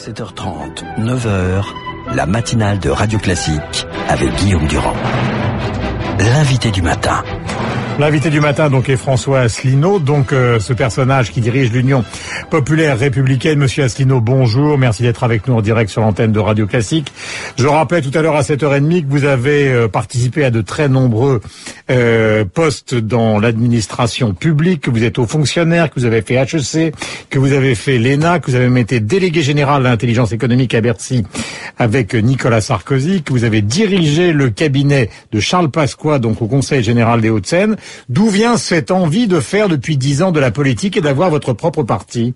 7h30, 9h, la matinale de Radio Classique avec Guillaume Durand. L'invité du matin. L'invité du matin donc est François Asselineau, donc euh, ce personnage qui dirige l'Union populaire républicaine. Monsieur Asselineau, bonjour, merci d'être avec nous en direct sur l'antenne de Radio Classique. Je rappelais tout à l'heure à 7h30 que vous avez euh, participé à de très nombreux euh, postes dans l'administration publique, que vous êtes haut fonctionnaire, que vous avez fait HEC, que vous avez fait l'ENA, que vous avez été délégué général de l'intelligence économique à Bercy avec Nicolas Sarkozy, que vous avez dirigé le cabinet de Charles Pasqua, donc au Conseil général des Hauts-de-Seine. D'où vient cette envie de faire depuis dix ans de la politique et d'avoir votre propre parti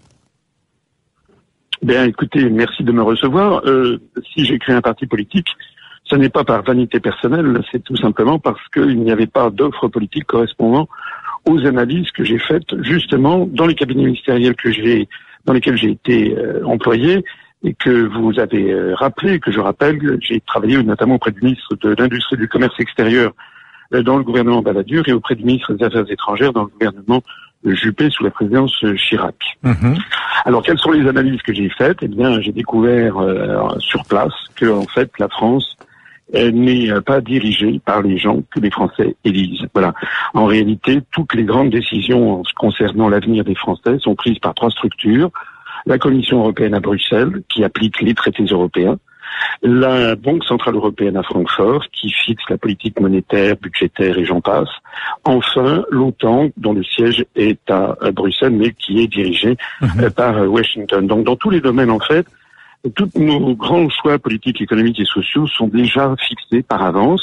Bien, écoutez, merci de me recevoir. Euh, si j'ai créé un parti politique, ce n'est pas par vanité personnelle, c'est tout simplement parce qu'il n'y avait pas d'offre politique correspondant aux analyses que j'ai faites justement dans les cabinets ministériels que j'ai, dans lesquels j'ai été euh, employé et que vous avez euh, rappelé, que je rappelle, j'ai travaillé notamment auprès du ministre de l'Industrie et du Commerce extérieur dans le gouvernement Balladur et auprès du ministre des Affaires étrangères dans le gouvernement Juppé sous la présidence Chirac. Mhm. Alors quelles sont les analyses que j'ai faites? Eh bien, j'ai découvert euh, sur place que en fait la France n'est pas dirigée par les gens que les Français élisent. Voilà. En réalité, toutes les grandes décisions concernant l'avenir des Français sont prises par trois structures la Commission européenne à Bruxelles, qui applique les traités européens, la Banque centrale européenne à Francfort, qui fixe la politique monétaire, budgétaire et j'en passe. Enfin, l'OTAN, dont le siège est à, Bruxelles, mais qui est dirigé mhm. euh, par euh, Washington. Donc, dans tous les domaines, en fait, tous nos grands choix politiques, économiques et sociaux sont déjà fixés par avance.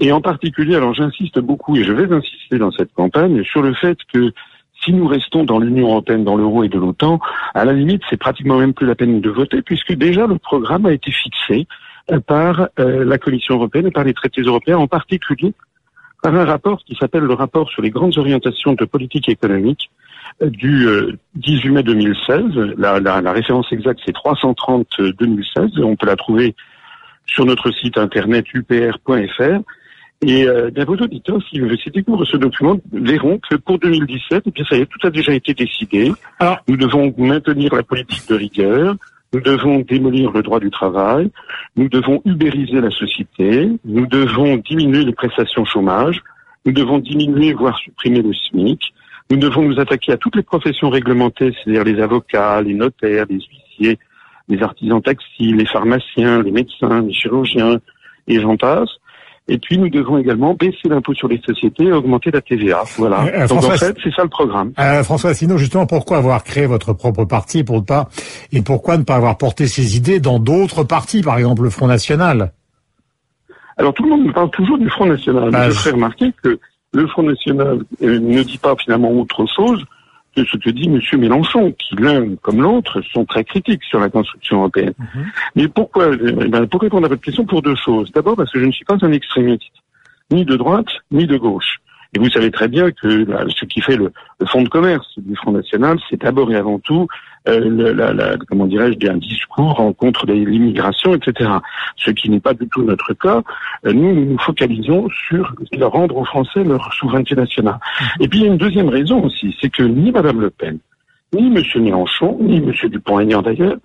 Et en particulier, alors j'insiste beaucoup, et je vais insister dans cette campagne, sur le fait que si nous restons dans l'Union européenne, dans l'euro et de l'OTAN, à la limite, c'est pratiquement même plus la peine de voter, puisque déjà le programme a été fixé euh, par euh, la Commission européenne et par les traités européens, en particulier par un rapport qui s'appelle le rapport sur les grandes orientations de politique économique euh, du 18 mai 2016. La, la référence exacte, c'est 330-2016. On peut la trouver sur notre site internet upr.fr. Et euh, bien, vos auditeurs, si, si découvrent ce document, verront que pour 2017, eh bien, ça y est, tout a déjà été décidé. Alors, nous devons maintenir la politique de rigueur, nous devons démolir le droit du travail, nous devons ubériser la société, nous devons diminuer les prestations chômage, nous devons diminuer, voire supprimer le SMIC, nous devons nous attaquer à toutes les professions réglementées, c'est-à-dire les avocats, les notaires, les huissiers, les artisans textiles, les pharmaciens, les médecins, les chirurgiens, et j'en passe. Et puis nous devons également baisser l'impôt sur les sociétés et augmenter la TVA. Voilà. Euh, Donc en fait, c'est ça le programme. Euh, François sinon justement, pourquoi avoir créé votre propre parti pour ne pas et pourquoi ne pas avoir porté ces idées dans d'autres partis, par exemple le Front National? Alors tout le monde me parle toujours du Front National. Bah, je fais remarquer que le Front National euh, ne dit pas finalement autre chose de ce que dit M. Mélenchon, qui l'un comme l'autre sont très critiques sur la construction européenne. Mhm. Mais pourquoi eh ben, Pour répondre à votre question, pour deux choses? D'abord parce que je ne suis pas un extrémiste, ni de droite, ni de gauche. Et vous savez très bien que ce qui fait le, le fonds de commerce du Front National, c'est d'abord et avant tout euh, la, la, comment dirais-je, un discours en contre l'immigration, etc. Ce qui n'est pas du tout notre cas. Euh, nous, nous nous focalisons sur rendre aux Français leur souveraineté nationale. Et puis il y a une deuxième raison aussi, c'est que ni Madame Le Pen, ni M. Mélenchon, ni M. Dupont-Aignan d'ailleurs,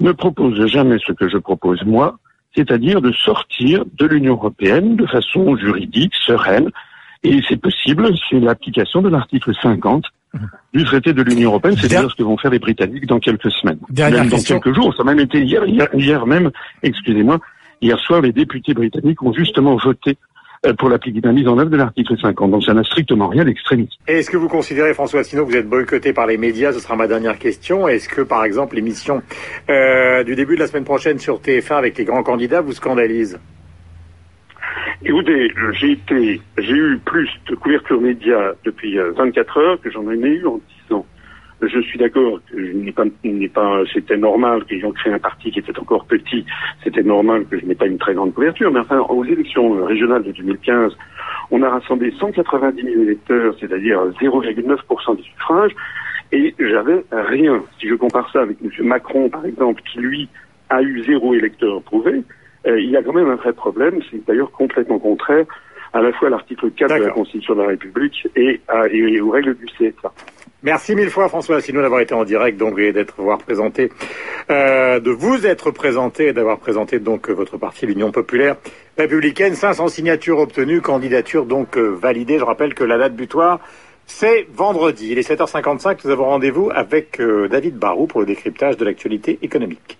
ne proposent jamais ce que je propose moi, c'est-à-dire de sortir de l'Union européenne de façon juridique, sereine, et c'est possible, c'est l'application de l'article 50 du traité de l'Union européenne, c'est dire ce que vont faire les Britanniques dans quelques semaines. même dans quelques jours. Ça a même été hier, hier, hier même, excusez-moi, hier soir, les députés britanniques ont justement voté euh, pour la mise en œuvre de l'article 50. Donc ça n'a strictement rien d'extrémiste. Est-ce que vous considérez, François Asselineau, que vous êtes boycotté par les médias? Ce sera ma dernière question. Est-ce que, par exemple, l'émission euh, du début de la semaine prochaine sur TF1 avec les grands candidats vous scandalise? Écoutez, j'ai été, j'ai eu plus de couverture média depuis 24 euh, heures que j'en ai eu en 10 ans. Je suis d'accord pas, pas, c'était normal qu'ils ont créé un parti qui était encore petit. C'était normal que je n'ai pas une très grande couverture. Mais enfin, aux élections régionales de 2015, on a rassemblé 190 000 électeurs, c'est-à-dire 0,9% des suffrages. Et j'avais rien. Si je compare ça avec M. Macron, par exemple, qui lui a eu zéro électeur prouvé, euh, il y a quand même un vrai problème. C'est d'ailleurs complètement contraire à la fois à l'article 4 de la Constitution de la République et, aux règles du CSA. Merci mille fois François Asselineau d'avoir été en direct donc et d'être voir présenté, euh, de vous être présenté et d'avoir présenté donc votre parti l'Union populaire républicaine. 500 signatures obtenues, candidature donc euh, validée. Je rappelle que la date butoir c'est vendredi. Il est 7h55. Nous avons rendez-vous avec David Barou pour le décryptage de l'actualité économique.